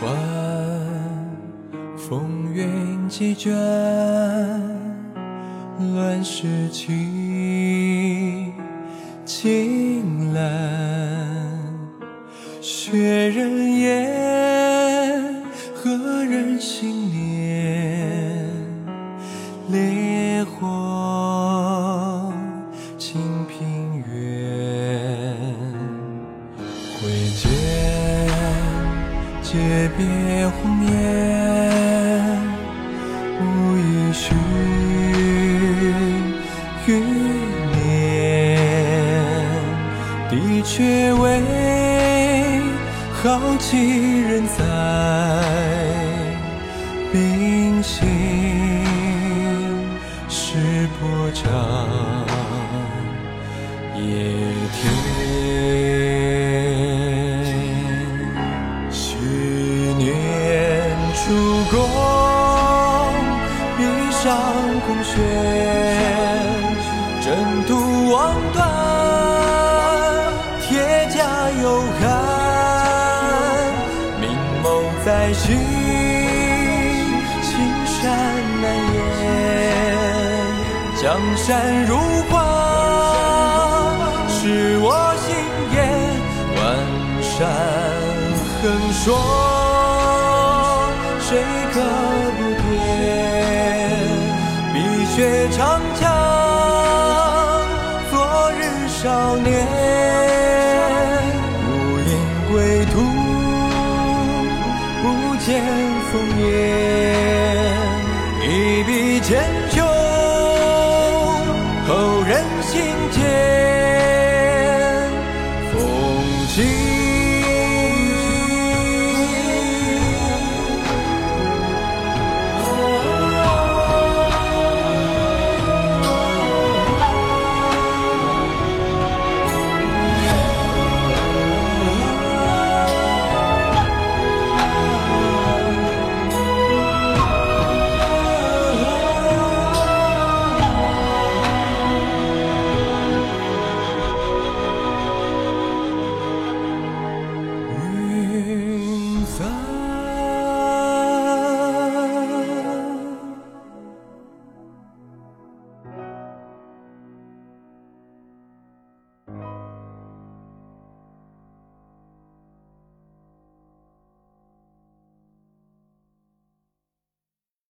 换风云几卷，乱世情，青蓝血染，何人心念烈火。诀别红颜，无意续余年，的确为好几人在冰心是波长年出宫，披上宫靴，征途望断，铁甲有寒，明眸在心，青山难掩，江山如画，是我心眼，万山。横霜，何不变？碧血长枪，昨日少年，无影归途，不见烽烟，一笔千